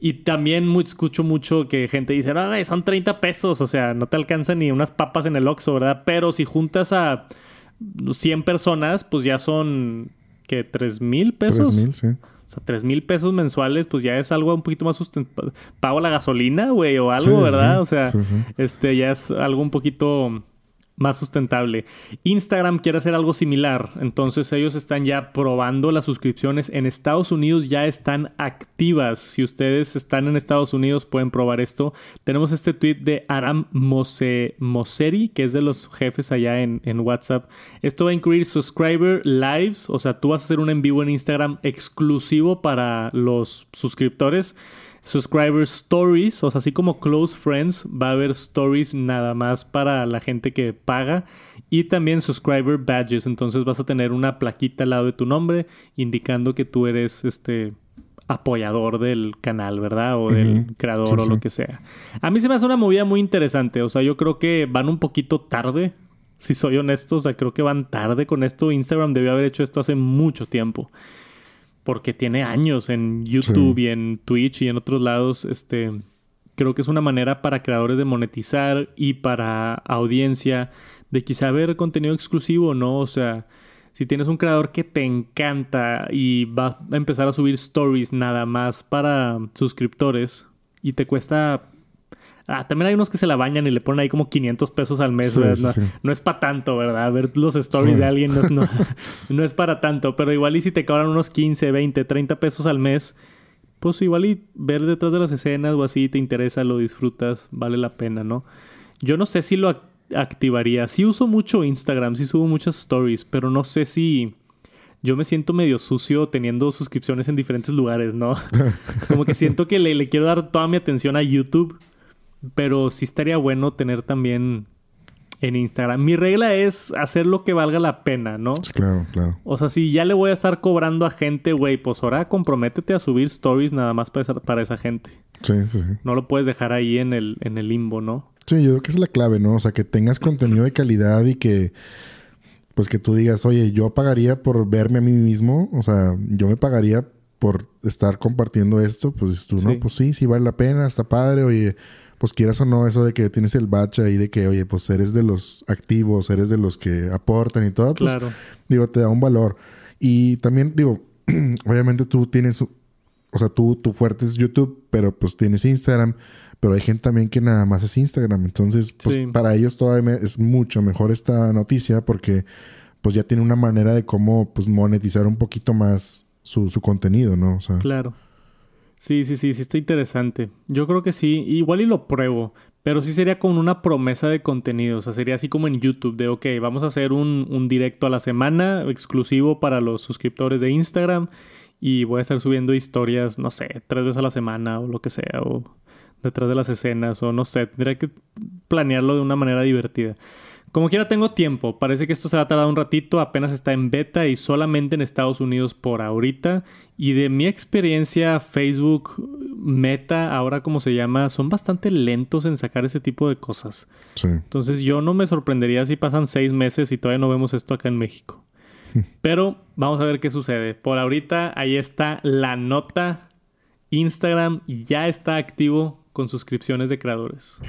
Y también escucho mucho que gente dice, Ay, son 30 pesos, o sea, no te alcanzan ni unas papas en el Oxxo, ¿verdad? Pero si juntas a 100 personas, pues ya son, ¿qué? ¿3 mil pesos? 3 mil, sí. O sea, 3 mil pesos mensuales, pues ya es algo un poquito más sustentable. Pago la gasolina, güey, o algo, ¿verdad? o sea, este ya es algo un poquito más sustentable. Instagram quiere hacer algo similar, entonces ellos están ya probando las suscripciones. En Estados Unidos ya están activas. Si ustedes están en Estados Unidos pueden probar esto. Tenemos este tweet de Aram Mose Moseri, que es de los jefes allá en, en WhatsApp. Esto va a incluir subscriber lives, o sea, tú vas a hacer un en vivo en Instagram exclusivo para los suscriptores. Subscriber Stories, o sea, así como Close Friends, va a haber stories nada más para la gente que paga. Y también Subscriber Badges, entonces vas a tener una plaquita al lado de tu nombre indicando que tú eres este apoyador del canal, ¿verdad? O del creador o lo que sea. A mí se me hace una movida muy interesante, o sea, yo creo que van un poquito tarde. Si soy honesto, o sea, creo que van tarde con esto. Instagram debió haber hecho esto hace mucho tiempo porque tiene años en YouTube y en Twitch y en otros lados. Este, creo que es una manera para creadores de monetizar y para audiencia de quizá ver contenido exclusivo, ¿no? O sea, si tienes un creador que te encanta y va a empezar a subir stories nada más para suscriptores y te cuesta Ah, también hay unos que se la bañan y le ponen ahí como 500 pesos al mes. no, es para tanto, ¿verdad? Ver los stories de alguien (laughs) no es, para tanto. Pero igual y si te cobran unos 15, 20, 30 pesos al mes, pues igual y ver detrás de las escenas o así te interesa, lo disfrutas, vale la pena, ¿no? Yo no sé si lo activaría. Sí uso mucho Instagram, sí subo muchas stories, pero no sé si yo me siento medio sucio teniendo suscripciones en diferentes lugares, ¿no? (laughs) Como que siento que le, quiero dar toda mi atención a YouTube pero sí estaría bueno tener también en Instagram. Mi regla es hacer lo que valga la pena, ¿no? Claro, claro. O sea, si ya le voy a estar cobrando a gente, güey, pues ahora comprométete a subir stories nada más para esa, para esa gente. Sí, sí, sí. No lo puedes dejar ahí en el, en el limbo, ¿no? Sí, yo creo que es la clave, ¿no? O sea, que tengas contenido de calidad y que, pues que tú digas, oye, yo pagaría por verme a mí mismo. O sea, yo me pagaría por estar compartiendo esto. Pues tú, ¿no? Pues sí, sí vale la pena, está padre, oye pues quieras o no, eso de que tienes el batch ahí de que, oye, pues eres de los activos, eres de los que aportan y todo, pues digo, te da un valor. Y también, digo, (clears throat) obviamente tú tienes, o sea, tú, tu fuerte es YouTube, pero pues tienes Instagram, pero hay gente también que nada más es Instagram. Entonces, pues para ellos todavía es mucho mejor esta noticia porque pues ya tiene una manera de cómo pues monetizar un poquito más su, su contenido, ¿no? O sea, claro. Sí, sí, sí, sí está interesante. Yo creo que sí, igual y lo pruebo, pero sí sería con una promesa de contenido, o sea, sería así como en YouTube, de, ok, vamos a hacer un, un directo a la semana exclusivo para los suscriptores de Instagram y voy a estar subiendo historias, no sé, tres veces a la semana o lo que sea, o detrás de las escenas, o no sé, tendría que planearlo de una manera divertida. Como quiera tengo tiempo, parece que esto se va a tardar un ratito, apenas está en beta y solamente en Estados Unidos por ahorita. Y de mi experiencia, Facebook, Meta, ahora como se llama, son bastante lentos en sacar ese tipo de cosas. Entonces yo no me sorprendería si pasan seis meses y todavía no vemos esto acá en México. (laughs) Pero vamos a ver qué sucede. Por ahorita ahí está la nota. Instagram ya está activo con suscripciones de creadores.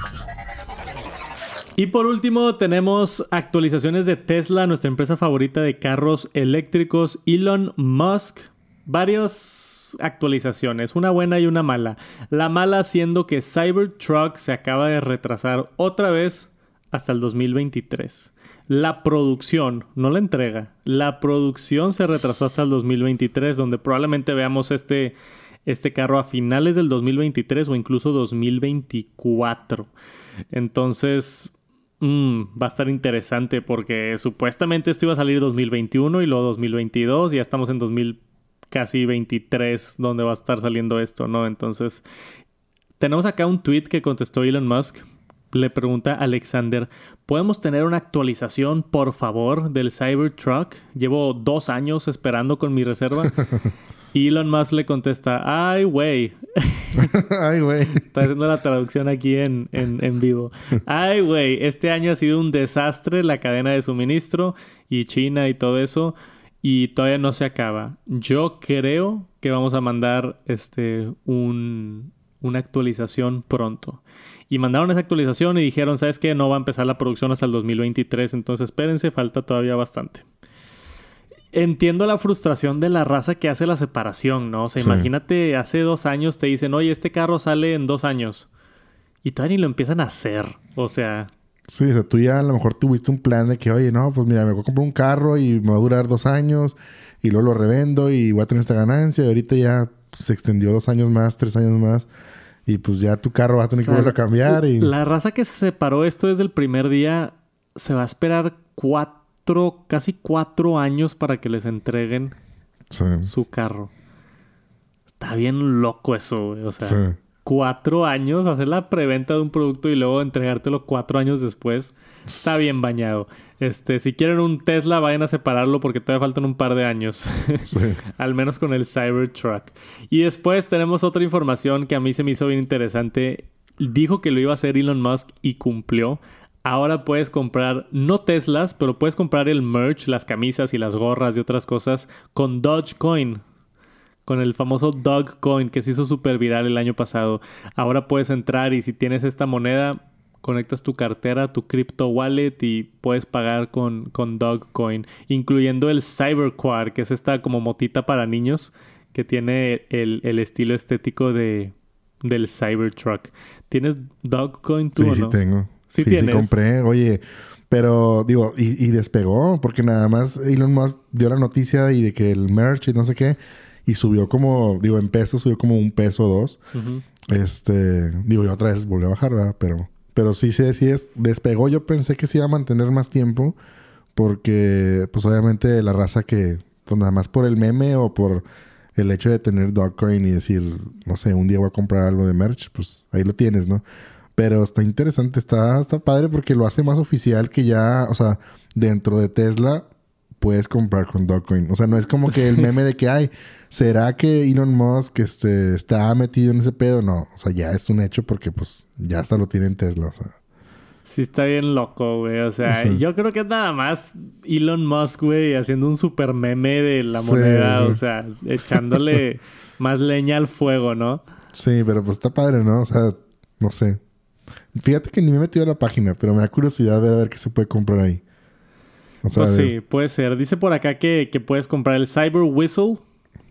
Y por último tenemos actualizaciones de Tesla, nuestra empresa favorita de carros eléctricos, Elon Musk. Varias actualizaciones, una buena y una mala. La mala siendo que Cybertruck se acaba de retrasar otra vez hasta el 2023. La producción, no la entrega, la producción se retrasó hasta el 2023, donde probablemente veamos este, este carro a finales del 2023 o incluso 2024. Entonces, Mm, va a estar interesante porque supuestamente esto iba a salir 2021 y luego 2022 y ya estamos en 2000 casi 23 donde va a estar saliendo esto, ¿no? Entonces tenemos acá un tweet que contestó Elon Musk. Le pregunta Alexander, ¿podemos tener una actualización, por favor, del Cybertruck? Llevo dos años esperando con mi reserva. (laughs) Elon Musk le contesta, ay, güey. (laughs) ay, güey. Está haciendo la traducción aquí en, en, en vivo. Ay, güey, este año ha sido un desastre la cadena de suministro y China y todo eso. Y todavía no se acaba. Yo creo que vamos a mandar este un, una actualización pronto. Y mandaron esa actualización y dijeron, ¿sabes qué? No va a empezar la producción hasta el 2023, entonces espérense, falta todavía bastante. Entiendo la frustración de la raza que hace la separación, ¿no? O sea, imagínate, hace dos años te dicen, oye, este carro sale en dos años. Y todavía ni lo empiezan a hacer. O sea... Sí, o sea, tú ya a lo mejor tuviste un plan de que, oye, no, pues mira, me voy a comprar un carro y me va a durar dos años y luego lo revendo y voy a tener esta ganancia. Y ahorita ya se extendió dos años más, tres años más. Y pues ya tu carro va a tener que volver a cambiar. Y... La raza que se separó esto desde el primer día se va a esperar cuatro casi cuatro años para que les entreguen su carro. Está bien loco eso, güey. O sea, cuatro años, hacer la preventa de un producto y luego entregártelo cuatro años después. Está bien bañado. Este, si quieren un Tesla, vayan a separarlo porque todavía faltan un par de años. (laughs) Al menos con el Cybertruck. Y después tenemos otra información que a mí se me hizo bien interesante. Dijo que lo iba a hacer Elon Musk y cumplió ahora puedes comprar, no Teslas, pero puedes comprar el merch, las camisas y las gorras y otras cosas con Dogecoin. Con el famoso Dogecoin que se hizo súper viral el año pasado. Ahora puedes entrar y si tienes esta moneda, conectas tu cartera, tu crypto wallet y puedes pagar con, con Dogecoin. Incluyendo el Cyberquad, que es esta como motita para niños que tiene el, estilo estético de, del Cybertruck. ¿Tienes Dogecoin tú sí, o no? Sí, tengo. Sí, sí, compré. Oye, pero digo, y, despegó, porque nada más Elon Musk dio la noticia y de que el merch y no sé qué, y subió como, digo, en pesos, subió como un peso o dos. Este, digo, y otra vez volvió a bajar, ¿verdad? Pero, pero sí, sí, sí, es, despegó. Yo pensé que se iba a mantener más tiempo, porque, pues obviamente, la raza que, pues nada más por el meme o por el hecho de tener Dogcoin y decir, no sé, un día voy a comprar algo de merch, pues ahí lo tienes, ¿no? Pero está interesante, está, está padre porque lo hace más oficial que ya, o sea, dentro de Tesla puedes comprar con Dogecoin. O sea, no es como que el meme de que hay, ¿será que Elon Musk este, está metido en ese pedo? No, o sea, ya es un hecho porque pues ya hasta lo tiene en Tesla, o sea. Sí, está bien loco, güey. O sea, yo creo que es nada más Elon Musk, güey, haciendo un super meme de la moneda, o sea, echándole (laughs) más leña al fuego, ¿no? Sí, pero pues está padre, ¿no? O sea, no sé. Fíjate que ni me he metido a la página, pero me da curiosidad de ver qué se puede comprar ahí. pues sí, puede ser. Dice por acá que, puedes comprar el Cyber Whistle,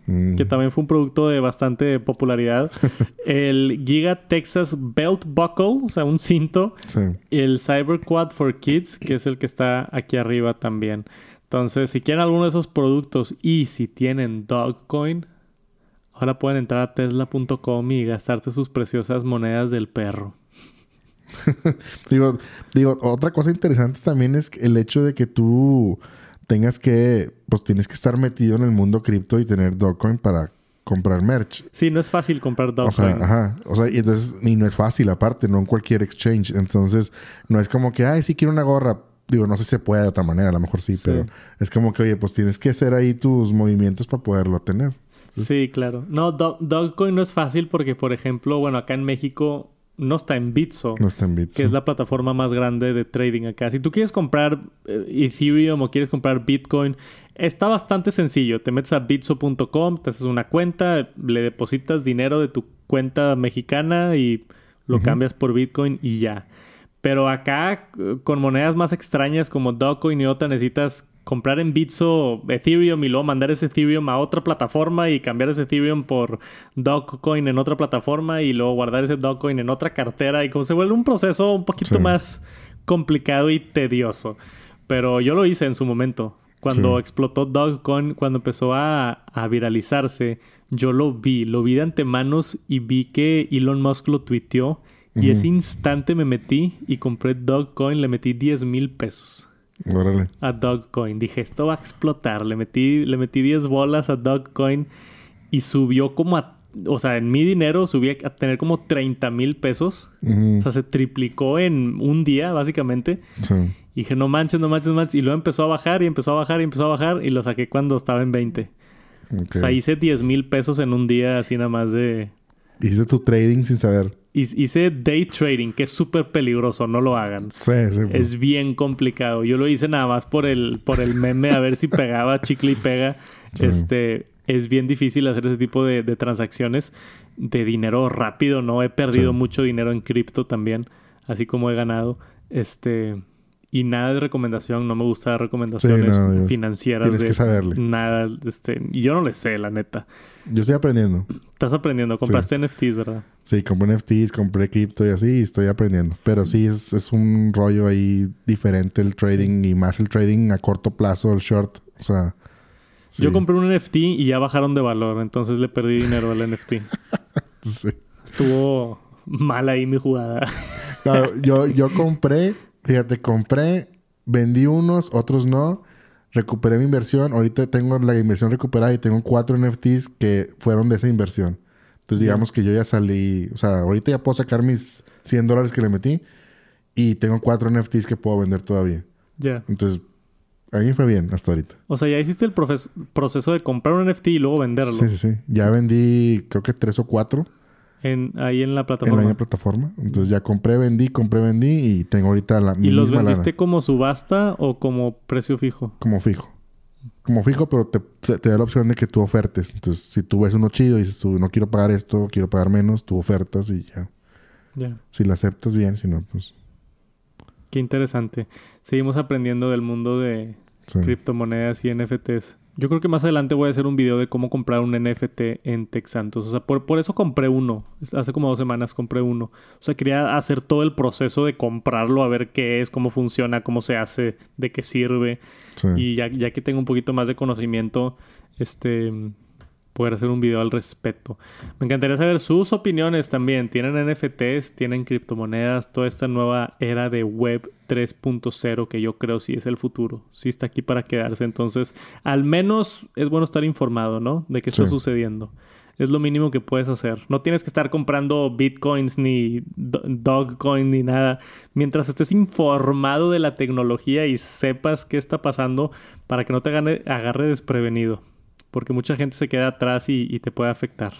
mm. que también fue un producto de bastante popularidad. (laughs) el Giga Texas Belt Buckle, o sea, un cinto. Sí. Y el Cyber Quad for Kids, que es el que está aquí arriba también. Entonces, si quieren alguno de esos productos y si tienen Dogcoin, ahora pueden entrar a tesla.com y gastarse sus preciosas monedas del perro. (laughs) digo, digo, otra cosa interesante también es el hecho de que tú tengas que, pues tienes que estar metido en el mundo cripto y tener Dogecoin para comprar merch. Sí, no es fácil comprar Dogecoin. O sea, ajá. O sea, y entonces, ni no es fácil aparte, no en cualquier exchange. Entonces, no es como que, ay, sí quiero una gorra. Digo, no sé si se puede de otra manera, a lo mejor sí, pero es como que, oye, pues tienes que hacer ahí tus movimientos para poderlo tener. Sí, claro. No, Dogecoin no es fácil porque, por ejemplo, bueno, acá en México no está en Bitso. No está en Bitso. Que es la plataforma más grande de trading acá. Si tú quieres comprar eh, Ethereum o quieres comprar Bitcoin, está bastante sencillo. Te metes a bitso.com, te haces una cuenta, le depositas dinero de tu cuenta mexicana y lo cambias por Bitcoin y ya. Pero acá, con monedas más extrañas como Dogecoin y otra, necesitas comprar en Bitso Ethereum y luego mandar ese Ethereum a otra plataforma y cambiar ese Ethereum por Dogecoin en otra plataforma y luego guardar ese Dogecoin en otra cartera y como se vuelve un proceso un poquito más complicado y tedioso. Pero yo lo hice en su momento. Cuando explotó Dogecoin, cuando empezó a, viralizarse, yo lo vi, lo vi de antemanos y vi que Elon Musk lo tuiteó. Y ese instante me metí y compré Dogecoin, le metí 10 mil pesos. A Dogcoin. Dije, esto va a explotar. Le metí, le metí 10 bolas a Dogcoin y subió como a o sea, en mi dinero subí a tener como 30 mil pesos. O sea, se triplicó en un día, básicamente. Sí. Y dije, no manches, no manches, no manches. Y luego empezó a bajar y empezó a bajar y empezó a bajar y lo saqué cuando estaba en 20. O sea, hice 10 mil pesos en un día así nada más de... Hiciste tu trading sin saber. Hice day trading, que es súper peligroso, no lo hagan. Sí, sí. Pues. Es bien complicado. Yo lo hice nada más por el, por el meme, a ver si pegaba, chicle y pega. Este, es bien difícil hacer ese tipo de, transacciones de dinero rápido, ¿no? He perdido mucho dinero en cripto también, así como he ganado. Este, y nada de recomendación, no me gusta dar recomendaciones financieras. Tienes que saberle. Nada, este, y yo no le sé, la neta. Yo estoy aprendiendo. Estás aprendiendo, compraste NFTs, ¿verdad? Sí, compré NFTs, compré cripto y así, y estoy aprendiendo. Pero sí, es, es un rollo ahí diferente el trading y más el trading a corto plazo, el short. O sea. Yo compré un NFT y ya bajaron de valor, entonces le perdí dinero al NFT. (laughs) sí. Estuvo mal ahí mi jugada. claro, yo, yo compré Fíjate, compré, vendí unos, otros no. Recuperé mi inversión. Ahorita tengo la inversión recuperada y tengo cuatro NFTs que fueron de esa inversión. Entonces, digamos que yo ya salí. O sea, ahorita ya puedo sacar mis 100 dólares que le metí y tengo cuatro NFTs que puedo vender todavía. Ya. Entonces, a mí fue bien hasta ahorita. O sea, ya hiciste el proceso de comprar un NFT y luego venderlo. Sí, sí, sí. Ya vendí, creo que tres o cuatro ahí en la plataforma. En la plataforma. Entonces ya compré, vendí, compré, vendí y tengo ahorita la ¿Y los vendiste como subasta o como precio fijo? Como fijo. Como fijo, pero te, te, da la opción de que tú ofertes. Entonces, si tú ves uno chido y dices tú, no quiero pagar esto, quiero pagar menos, tú ofertas y ya. Ya. Si la aceptas bien, si no, pues... Qué interesante. Seguimos aprendiendo del mundo de criptomonedas y NFTs. Yo creo que más adelante voy a hacer un video de cómo comprar un NFT en Texantos. O sea, por, por, eso compré uno. Hace como dos semanas compré uno. O sea, quería hacer todo el proceso de comprarlo, a ver qué es, cómo funciona, cómo se hace, de qué sirve. Y ya, ya que tengo un poquito más de conocimiento, este, poder hacer un video al respecto. Me encantaría saber sus opiniones también. ¿Tienen NFTs? ¿Tienen criptomonedas? Toda esta nueva era de web 3.0 que yo creo sí es el futuro. Sí está aquí para quedarse. Entonces, al menos es bueno estar informado, ¿no? De qué está sucediendo. Es lo mínimo que puedes hacer. No tienes que estar comprando bitcoins ni dogcoin ni nada. Mientras estés informado de la tecnología y sepas qué está pasando para que no te agarre desprevenido porque mucha gente se queda atrás y, te puede afectar.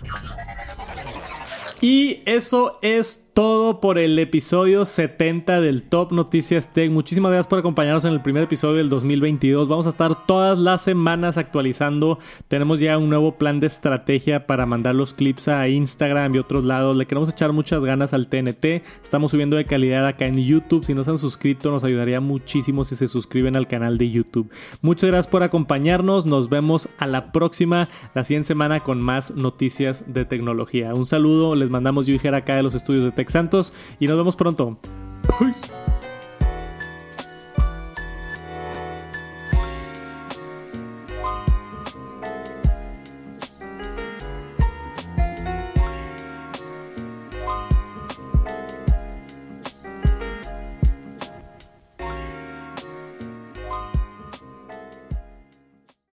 Y eso es todo por el episodio 70 del Top Noticias Tech. Muchísimas gracias por acompañarnos en el primer episodio del 2022. Vamos a estar todas las semanas actualizando. Tenemos ya un nuevo plan de estrategia para mandar los clips a Instagram y otros lados. Le queremos echar muchas ganas al TNT. Estamos subiendo de calidad acá en YouTube. Si no se han suscrito, nos ayudaría muchísimo si se suscriben al canal de YouTube. Muchas gracias por acompañarnos. Nos vemos a la próxima, la siguiente semana con más noticias de tecnología. Un saludo, les mandamos yo acá de los estudios de Tech Santos y nos vemos pronto.